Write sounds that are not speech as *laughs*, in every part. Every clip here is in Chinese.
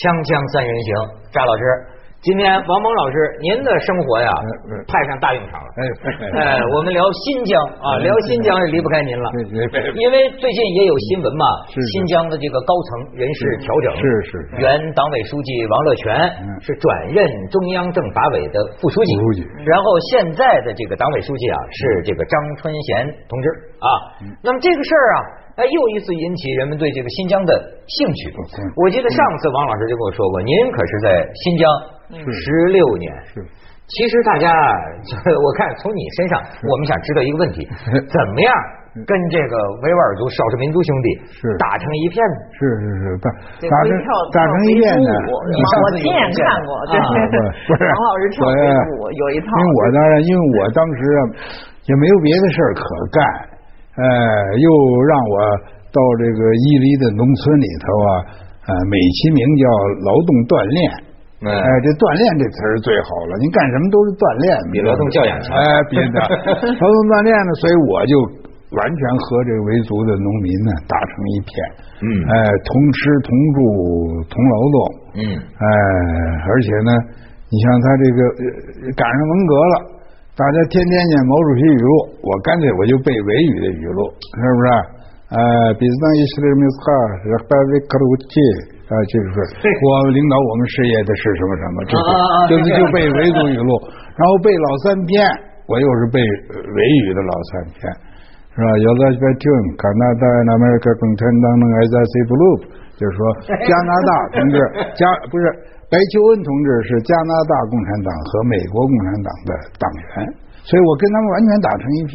锵锵三人行，赵老师，今天王蒙老师，您的生活呀派上大用场了。哎，我们聊新疆啊，聊新疆是离不开您了。因为最近也有新闻嘛，新疆的这个高层人事调整，是是。原党委书记王乐泉是转任中央政法委的副书记，然后现在的这个党委书记啊是这个张春贤同志啊。那么这个事儿啊。哎，又一次引起人们对这个新疆的兴趣。我记得上次王老师就跟我说过，您可是在新疆十六年。是，其实大家，我看从你身上，我们想知道一个问题：*laughs* 怎么样跟这个维吾尔族少数民族兄弟是打成一片？是是是，打打成打成一片呢？我亲眼看过，对，不是 *laughs* 王老师跳飞舞有一套。因为我当然，因为我当时啊也没有别的事儿可干。哎，又让我到这个伊犁的农村里头啊，呃，美其名叫劳动锻炼。哎，这锻炼这词儿最好了，您干什么都是锻炼，比劳动教养强。哎，别的 *laughs* 劳动锻炼呢，所以我就完全和这个维族的农民呢打成一片。嗯。哎，同吃同住同劳动。嗯。哎，而且呢，你像他这个赶上文革了。大家天天念毛主席语录，我干脆我就背维语的语录，是不是？呃，比斯当伊斯兰米斯哈是巴维克鲁奇啊，就是说我领导我们事业的是什么什么，就是就是就背维族语录，然后背老三篇，我又是背维语的老三篇，是吧？有的在听加拿大那边个共产党那个在 C 布鲁，就是说加拿大同志加不是。白求恩同志是加拿大共产党和美国共产党的党员，所以我跟他们完全打成一片。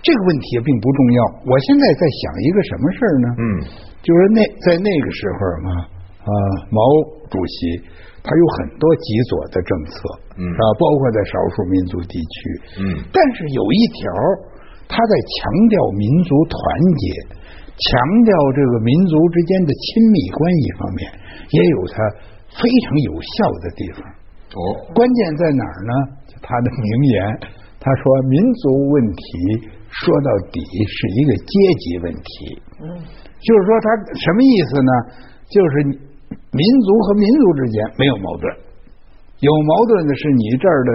这个问题并不重要。我现在在想一个什么事儿呢？嗯，就是那在那个时候嘛，啊，毛主席他有很多极左的政策，嗯，啊，包括在少数民族地区，嗯，但是有一条，他在强调民族团结，强调这个民族之间的亲密关系方面，也有他。非常有效的地方哦，关键在哪儿呢？他的名言，他说：“民族问题说到底是一个阶级问题。”嗯，就是说他什么意思呢？就是民族和民族之间没有矛盾，有矛盾的是你这儿的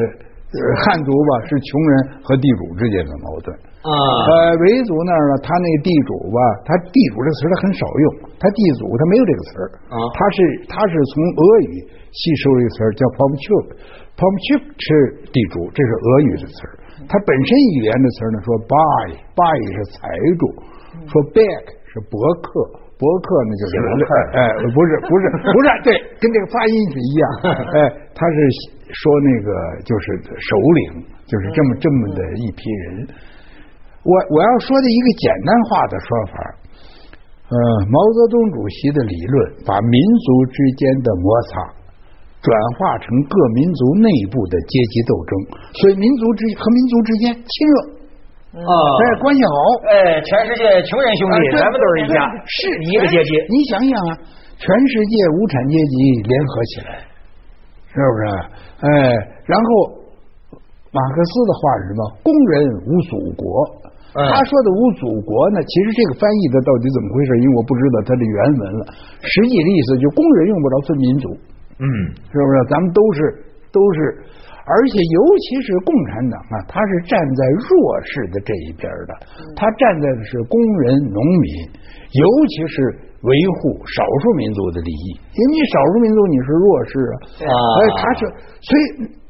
汉族吧，是穷人和地主之间的矛盾。啊，呃，维族那儿呢，他那个地主吧，他地主这词他很少用，他地主他没有这个词儿。啊，他是他是从俄语吸收一个词儿叫 pomchuk，pomchuk 是地主，这是俄语的词儿，他本身语言的词儿呢说 buy，buy 是财主，说 back 是伯克，伯克呢就是哎，不是不是不是，*laughs* 对，跟这个发音是一样，*laughs* 哎，他是说那个就是首领，就是这么这么的一批人。我我要说的一个简单化的说法，呃，毛泽东主席的理论把民族之间的摩擦转化成各民族内部的阶级斗争，所以民族之和民族之间亲热啊，哎，关系好，哎，全世界穷人兄弟，咱们都是一家，是一个阶级。你想想啊，全世界无产阶级联合起来，是不是？哎，然后马克思的话是什么？工人无祖国。他说的无祖国呢？其实这个翻译的到底怎么回事？因为我不知道他的原文了。实际的意思就工人用不着分民族，嗯，是不是？咱们都是都是，而且尤其是共产党啊，他是站在弱势的这一边的，他站在的是工人、农民，尤其是维护少数民族的利益。因为你少数民族你是弱势啊，所以，他是所以。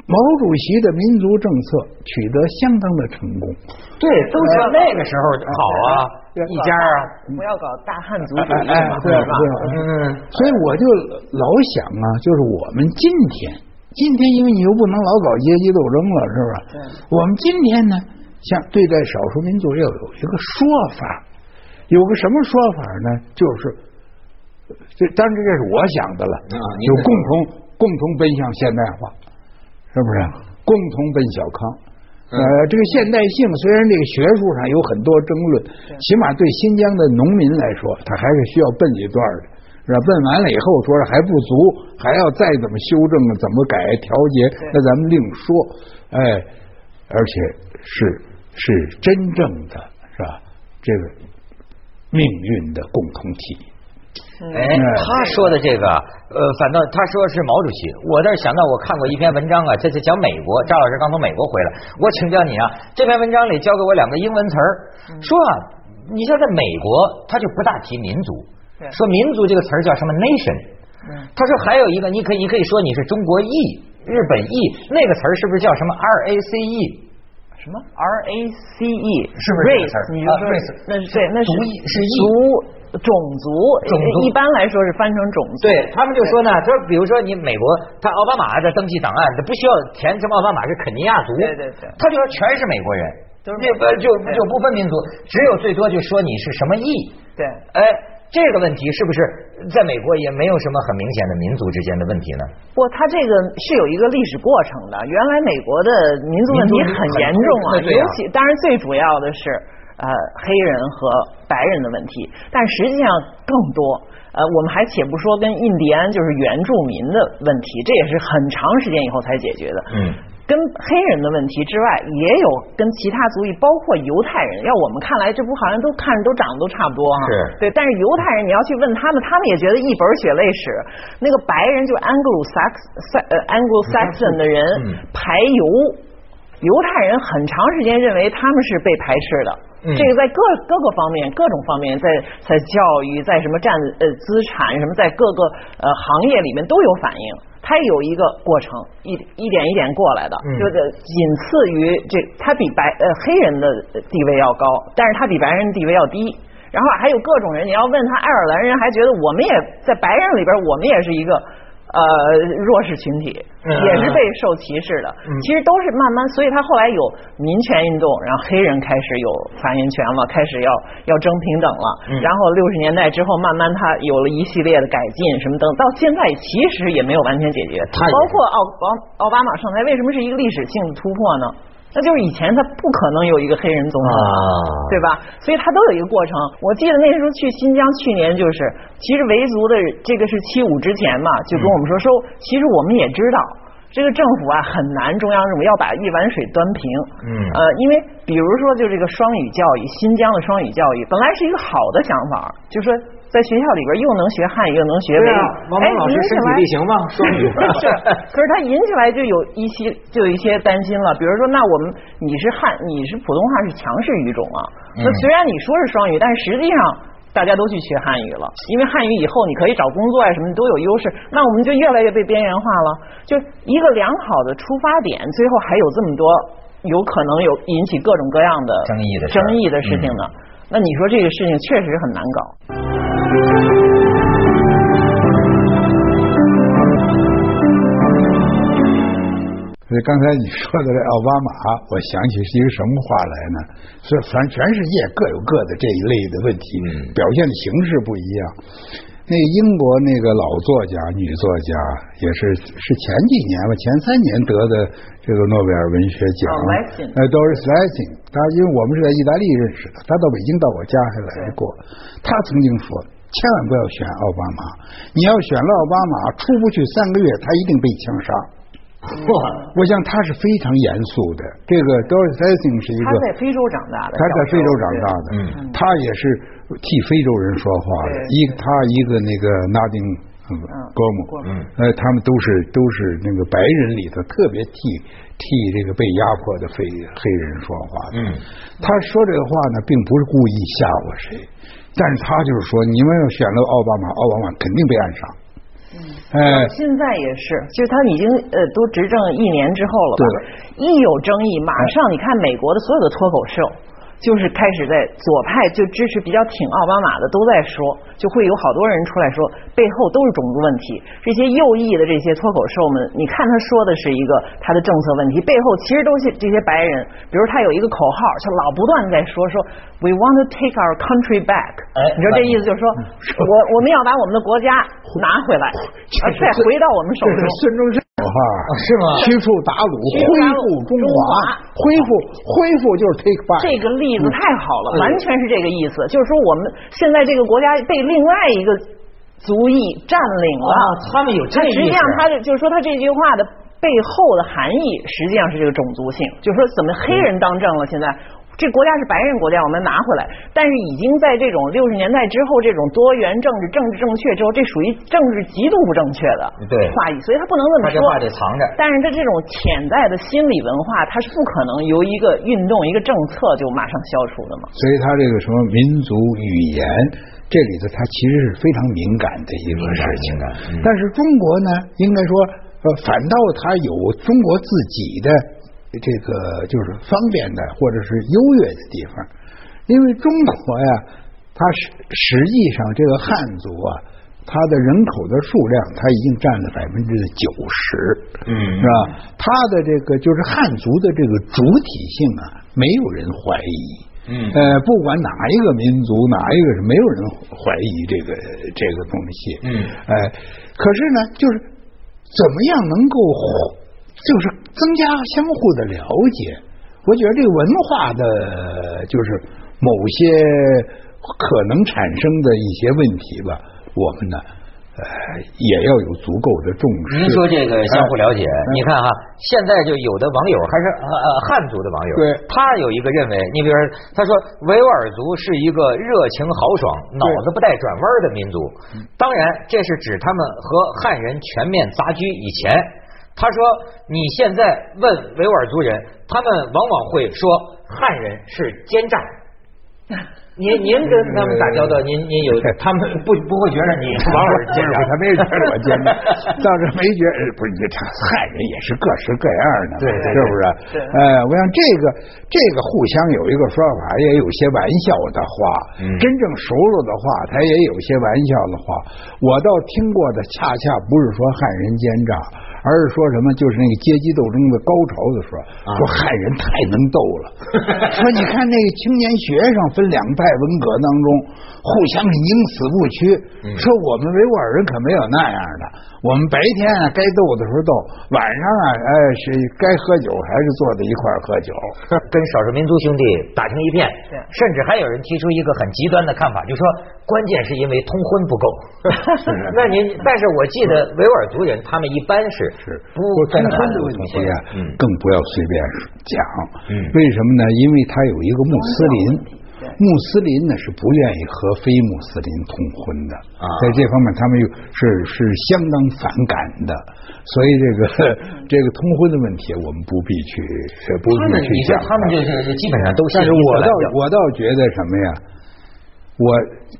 毛主席的民族政策取得相当的成功，对，都是那个时候好啊，一家啊，不要搞大汉族主义嘛，对吧？嗯，所以我就老想啊，就是我们今天，今天因为你又不能老搞阶级斗争了，是吧？我们今天呢，像对待少数民族要有一个说法，有个什么说法呢？就是，这当然这是我想的了啊，就共同共同奔向现代化。是不是共同奔小康？呃，这个现代性虽然这个学术上有很多争论，起码对新疆的农民来说，他还是需要奔一段的，是吧？问完了以后，说是还不足，还要再怎么修正啊，怎么改调节，那咱们另说。哎，而且是是真正的，是吧？这个命运的共同体，哎，他说的这个，呃，反倒他说是毛主席，我倒是想到我看过一篇文章啊，这是讲美国，张老师刚从美国回来，我请教你啊，这篇文章里教给我两个英文词儿，说啊，你像在美国，他就不大提民族，说民族这个词儿叫什么 nation，他说还有一个，你可以你可以说你是中国裔、日本裔，那个词儿是不是叫什么 R A C E？什么 R A C E？是不是 race？你就说那是对，那是是族。种族，种族一般来说是翻成种族。对他们就说呢，他说比如说你美国，他奥巴马的登记档案，他不需要填什么奥巴马是肯尼亚族，对对对，他就说全是美国人，就不就就不分民族，只有最多就说你是什么裔。对，哎，这个问题是不是在美国也没有什么很明显的民族之间的问题呢？不，它这个是有一个历史过程的。原来美国的民族问题很严重啊，尤其当然最主要的是。呃，黑人和白人的问题，但实际上更多。呃，我们还且不说跟印第安就是原住民的问题，这也是很长时间以后才解决的。嗯，跟黑人的问题之外，也有跟其他族裔，包括犹太人。要我们看来，这不好像都看着都长得都差不多哈。是。对，但是犹太人你要去问他们，他们也觉得一本血泪史。那个白人就 Anglo Sax 呃 Anglo Saxon 的人排犹，犹太人很长时间认为他们是被排斥的。这个在各各个方面、各种方面，在在教育、在什么占呃资产什么，在各个呃行业里面都有反应。它有一个过程，一一点一点过来的，就是仅次于这，它比白呃黑人的地位要高，但是它比白人地位要低。然后还有各种人，你要问他爱尔兰人，还觉得我们也在白人里边，我们也是一个。呃，弱势群体也是被受歧视的，其实都是慢慢，所以他后来有民权运动，然后黑人开始有发言权了，开始要要争平等了，然后六十年代之后，慢慢他有了一系列的改进，什么等，到现在其实也没有完全解决，包括奥奥奥巴马上台，为什么是一个历史性的突破呢？那就是以前他不可能有一个黑人总统，对吧？所以他都有一个过程。我记得那时候去新疆，去年就是，其实维族的这个是七五之前嘛，就跟我们说说，其实我们也知道，这个政府啊很难，中央政府要把一碗水端平。嗯。呃，因为比如说就这个双语教育，新疆的双语教育本来是一个好的想法，就说。在学校里边又能学汉语又能学维语，哎，老师身体力行吗？双语是，可是他引起来就有一些就有一些担心了。比如说，那我们你是汉你是普通话是强势语种啊？那虽然你说是双语，但是实际上大家都去学汉语了，因为汉语以后你可以找工作啊什么都有优势。那我们就越来越被边缘化了。就一个良好的出发点，最后还有这么多有可能有引起各种各样的争议的争议的事情呢？那你说这个事情确实很难搞。所以刚才你说的这奥巴马，我想起是一个什么话来呢？是反正全世界各有各的这一类的问题，表现的形式不一样。那个英国那个老作家女作家，也是是前几年吧，前三年得的这个诺贝尔文学奖，呃，Doris Lessing，他因为我们是在意大利认识的，他到北京到我家还来过，他曾经说。千万不要选奥巴马！你要选了奥巴马，出不去三个月，他一定被枪杀。我想他是非常严肃的。这个 Doris Lessing 是一个他在非洲长大的，他在非洲长大的，他也是替非洲人说话的。一他一个那个拉丁哥姆，呃，他们都是都是那个白人里头特别替替这个被压迫的非黑人说话的。他说这个话呢，并不是故意吓唬谁。但是他就是说，你们要选了奥巴马，奥巴马肯定被暗杀。嗯，哎，现在也是，就是他已经呃都执政一年之后了吧？对。一有争议，马上你看美国的所有的脱口秀。就是开始在左派就支持比较挺奥巴马的都在说，就会有好多人出来说背后都是种族问题。这些右翼的这些脱口秀们，你看他说的是一个他的政策问题，背后其实都是这些白人。比如他有一个口号，就老不断在说说 We want to take our country back。哎你知道这意思就是说，我我们要把我们的国家拿回来，再回到我们手中。孙中山。哈，是吗？驱除鞑虏，恢复中华，恢复恢复就是 take back。这个例子太好了，完全是这个意思。就是说，我们现在这个国家被另外一个族裔占领了。他们有这实际上，他就是说，他这句话的背后的含义，实际上是这个种族性。就是说，怎么黑人当政了？现在这国家是白人国家，我们拿回来。但是已经在这种六十年代之后，这种多元政治、政治正确之后，这属于政治极度不正确的话语，所以他不能这么说。话得藏着。但是他这种潜在的心理文化，它是不可能由一个运动、一个政策就马上消除的嘛。所以他这个什么民族语言，这里头他其实是非常敏感的一个事情。但是中国呢，应该说，呃，反倒他有中国自己的。这个就是方便的，或者是优越的地方，因为中国呀，它实实际上这个汉族啊，它的人口的数量，它已经占了百分之九十，嗯，是吧？它的这个就是汉族的这个主体性啊，没有人怀疑，嗯，呃，不管哪一个民族，哪一个是没有人怀疑这个这个东西，嗯，哎，可是呢，就是怎么样能够？就是增加相互的了解，我觉得这个文化的，就是某些可能产生的一些问题吧，我们呢，呃，也要有足够的重视。您说这个相互了解，你看哈，现在就有的网友还是呃呃汉族的网友，对，他有一个认为，你比如他说维吾尔族是一个热情豪爽、脑子不带转弯的民族，当然这是指他们和汉人全面杂居以前。他说：“你现在问维吾尔族人，他们往往会说汉人是奸诈。*laughs* 您您跟他们打交道，您您有 *laughs* 他们不不会觉得你王老师奸诈？他没觉得我奸诈，*laughs* 倒是没觉得不是你这汉人也是各式各样的，对，是不是？哎，我想这个这个互相有一个说法，也有些玩笑的话，真正熟了的话，他也有些玩笑的话。我倒听过的，恰恰不是说汉人奸诈。”而是说什么？就是那个阶级斗争的高潮的时候，说汉人太能斗了。*laughs* 说你看那个青年学生分两派，文革当中互相是宁死不屈。说我们维吾尔人可没有那样的，我们白天啊该斗的时候斗，晚上啊哎是该喝酒还是坐在一块喝酒，*laughs* 跟少数民族兄弟打成一片。甚至还有人提出一个很极端的看法，就说关键是因为通婚不够。*laughs* 那您，但是我记得维吾尔族人他们一般是。是，不通婚的问题啊，更不要随便讲。为什么呢？因为他有一个穆斯林，穆斯林呢是不愿意和非穆斯林通婚的，在这方面他们又是是相当反感的。所以这个 *laughs* 这个通婚的问题，我们不必去不必去讲。他们就是基本上都。但是我倒我倒觉得什么呀？我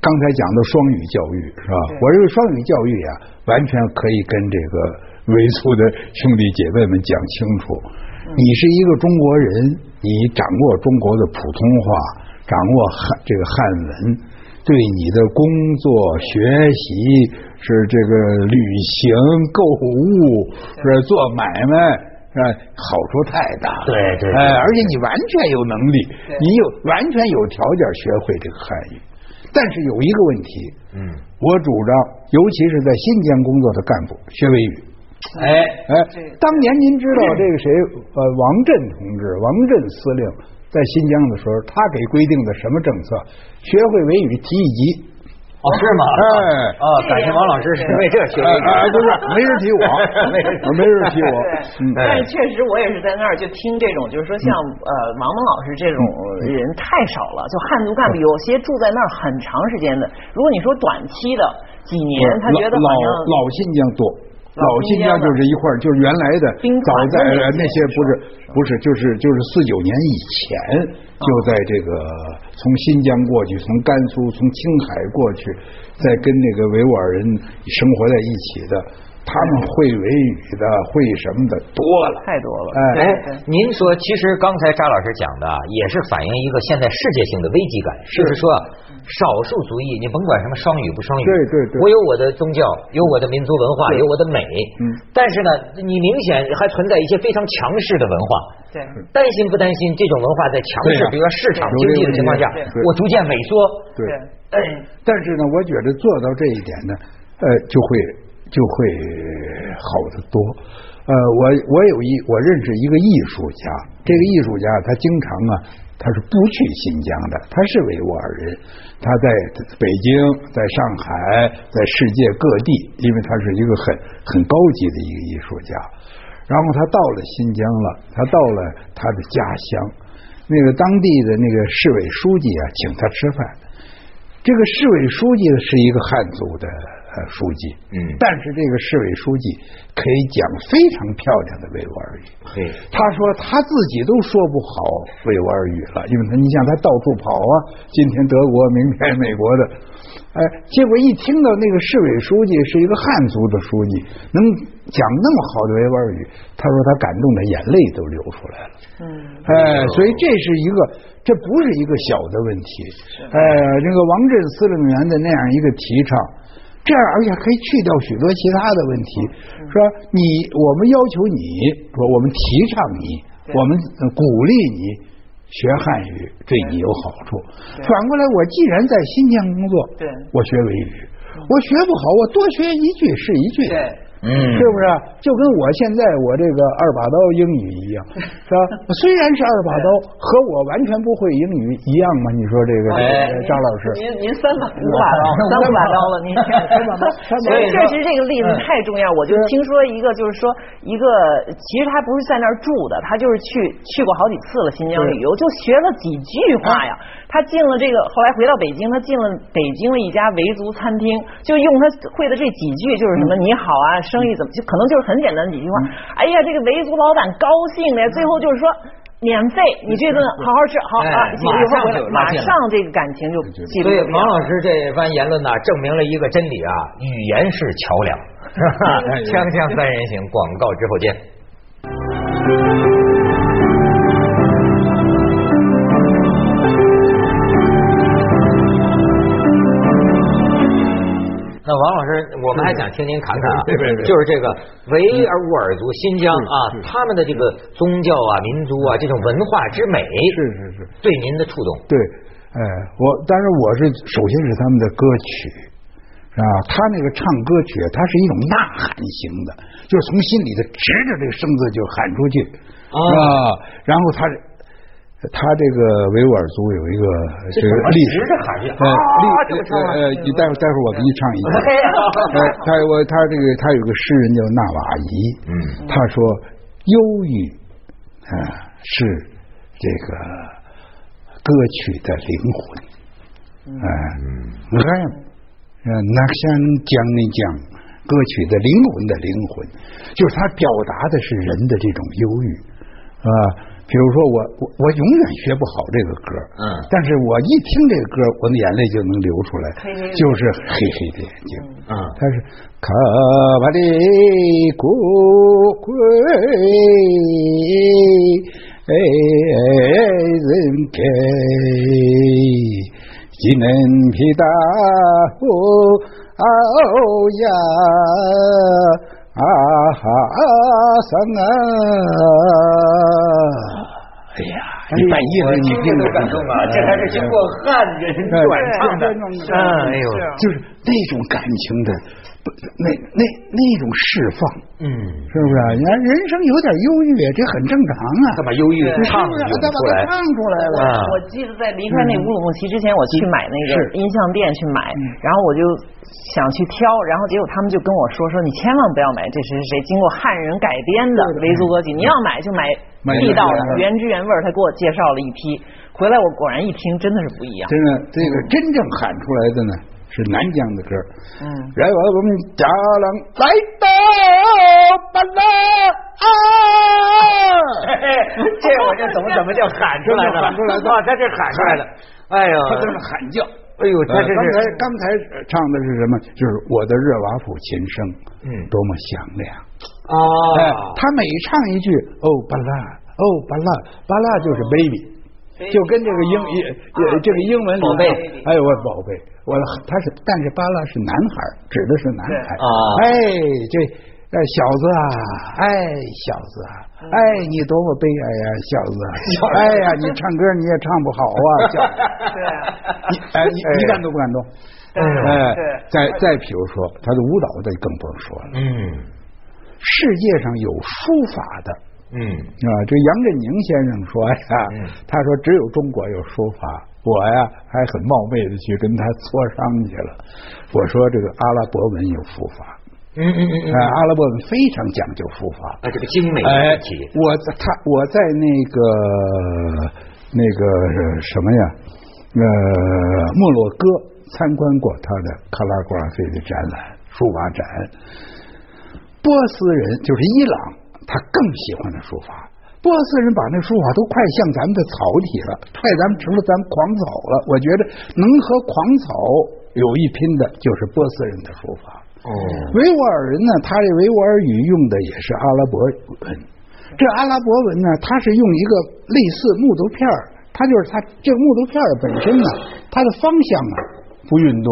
刚才讲的双语教育是吧？我认为双语教育啊，完全可以跟这个。维族的兄弟姐妹们讲清楚，你是一个中国人，你掌握中国的普通话，掌握汉这个汉文，对你的工作、学习是这个旅行、购物是做买卖是好处太大了。对对，哎，而且你完全有能力，你有完全有条件学会这个汉语。但是有一个问题，嗯，我主张，尤其是在新疆工作的干部学维语。哎哎，当年您知道这个谁？呃，王震同志，王震司令在新疆的时候，他给规定的什么政策？学会维语提一级。哦，是吗？哎，啊，感谢王老师是因为这学维语。不是，没人提我，没没人提我。但是确实，我也是在那儿就听这种，就是说像呃王蒙老师这种人太少了。就汉族干部有些住在那儿很长时间的。如果你说短期的几年，他觉得好像老新疆多。老新疆就是一块就是原来的，早在那些不是不是，就是就是四九年以前，就在这个从新疆过去，从甘肃、从青海过去，再跟那个维吾尔人生活在一起的，他们会维语的，会什么的多了，太多了。哎，您说，其实刚才张老师讲的也是反映一个现在世界性的危机感，就是说。少数族裔，你甭管什么双语不双语，对对对，我有我的宗教，有我的民族文化，有我的美，嗯，但是呢，你明显还存在一些非常强势的文化，对，担心不担心这种文化在强势，比如说市场经济的情况下，我逐渐萎缩，对，哎，但是呢，我觉得做到这一点呢，呃，就会就会好得多，呃，我我有一我认识一个艺术家，这个艺术家他经常啊。他是不去新疆的，他是维吾尔人，他在北京、在上海、在世界各地，因为他是一个很很高级的一个艺术家。然后他到了新疆了，他到了他的家乡，那个当地的那个市委书记啊，请他吃饭。这个市委书记是一个汉族的书记，嗯，但是这个市委书记可以讲非常漂亮的维吾尔语。对，他说他自己都说不好维吾尔语了，因为他你想他到处跑啊，今天德国，明天美国的，哎，结果一听到那个市委书记是一个汉族的书记，能讲那么好的维吾尔语，他说他感动的眼泪都流出来了。嗯，哎，所以这是一个。这不是一个小的问题，呃，这个王震司令员的那样一个提倡，这样而且可以去掉许多其他的问题，说你我们要求你说我们提倡你，我们鼓励你学汉语，对你有好处。反过来，我既然在新疆工作，对，我学维语，我学不好，我多学一句是一句。嗯，是不是就跟我现在我这个二把刀英语一样，是吧？*laughs* 虽然是二把刀，和我完全不会英语一样吗？你说这个张老师，您您三把五把刀，三五把刀了，您 *laughs* 三把刀。确实这个例子太重要。我就听说一个，就是说一个，其实他不是在那儿住的，他就是去去过好几次了新疆旅游，就学了几句话呀。他进了这个，后来回到北京，他进了北京的一家维族餐厅，就用他会的这几句，就是什么你好啊，生意怎么，就可能就是很简单的几句话。哎呀，这个维族老板高兴的，最后就是说免费，你这顿好好吃，好啊，马上就马上这个感情就。所以王老师这番言论呢，证明了一个真理啊，语言是桥梁。*laughs* 锵锵三人行，广告之后见。那王老师，我们还想听您侃侃啊，*laughs* 就是这个维尔吾尔族新疆啊，他们的这个宗教啊、民族啊这种文化之美，是是是，对您的触动。对，哎，我但是我是首先是他们的歌曲，是吧？他那个唱歌曲，它是一种呐喊型的，就是从心里头直着这个声子就喊出去啊，然后他。他这个维吾尔族有一个这个历史，呃，历呃，你待会待会儿我给你唱一个。呃，他我他这个他有个诗人叫纳瓦伊，嗯，他说忧郁啊是这个歌曲的灵魂，嗯，我看那像讲那讲歌曲的灵魂的灵魂，就是他表达的是人的这种忧郁啊。比如说我我我永远学不好这个歌，嗯，但是我一听这个歌，我的眼泪就能流出来，就是黑黑的眼睛，嗯，他是卡巴里古贵，哎人给吉能皮达呼啊哦呀啊哈桑啊。哎呀，你半夜的你听着感动啊！这还是经过汉人转唱的，哎呦，就是那种感情的，那那那种释放，嗯，是不是？你看人生有点忧郁，这很正常啊。他把忧郁唱出来，唱出来了。我记得在离开那乌鲁木齐之前，我去买那个音像店去买，然后我就。想去挑，然后结果他们就跟我说说你千万不要买，这是谁经过汉人改编的维族歌曲？你要买就买地道的原汁原味。他给我介绍了一批，回来我果然一听，真的是不一样。真的，这个真正喊出来的呢是南疆的歌。嗯，然后我们家郎来到巴拉啊，这我就怎么怎么就喊出来的了？喊出来的，他这喊出来的，哎呦，他这是喊叫。哎呦，他这刚才刚才唱的是什么？就是我的热瓦普琴声，嗯，多么响亮啊！哎，他每唱一句哦巴拉，哦巴拉，巴拉就是 baby，就跟这个英也这个英文宝贝，哎我宝贝，我他是，但是巴拉是男孩，指的是男孩啊，哎这。哎，小子啊！哎，小子啊！哎，你多么悲哀呀，小子！哎呀，你唱歌你也唱不好啊，小子。*laughs* 对，你哎，你你感动不感动？哎，再再比如说他的舞蹈，这更不用说了。嗯，世界上有书法的，嗯啊，这杨振宁先生说呀，他说只有中国有书法，我呀还很冒昧的去跟他磋商去了。我说这个阿拉伯文有书法。嗯嗯嗯嗯，阿拉伯文非常讲究书法，啊，这个精美。哎，我在他我在那个那个什么呀？呃，莫洛哥参观过他的卡拉格拉菲的展览，书法展。波斯人就是伊朗，他更喜欢的书法。波斯人把那书法都快像咱们的草体了，快咱们成了咱们狂草了。我觉得能和狂草有一拼的，就是波斯人的书法。哦，维吾尔人呢，他这维吾尔语用的也是阿拉伯文。这阿拉伯文呢，它是用一个类似木头片儿。它就是它这个木头片本身呢，它的方向啊不运动，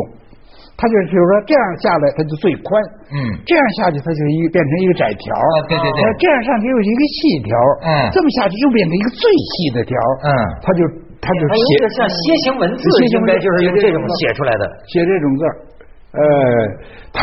它就比如说这样下来它就最宽，嗯，这样下去它就一变成一个窄条，对对对，这样上去又是一个细条，嗯，这么下去又变成一个最细的条，嗯，它就它就写像楔形文字，应该就是用这种写出来的，写这种字，呃，他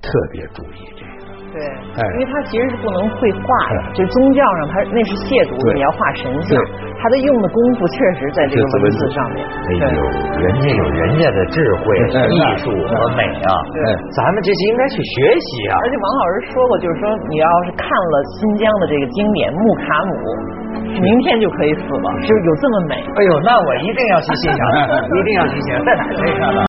特别注意这个。对，因为他其实是不能绘画的，就宗教上他那是亵渎，你要画神像，他的用的功夫确实在这个文字上面。哎呦，人家有人家的智慧、艺术和美啊，对咱们这些应该去学习啊。而且王老师说过，就是说你要是看了新疆的这个经典木卡姆，明天就可以死了，就有这么美。哎呦，那我一定要去欣赏，*laughs* 一定要去欣赏，在哪可以看到？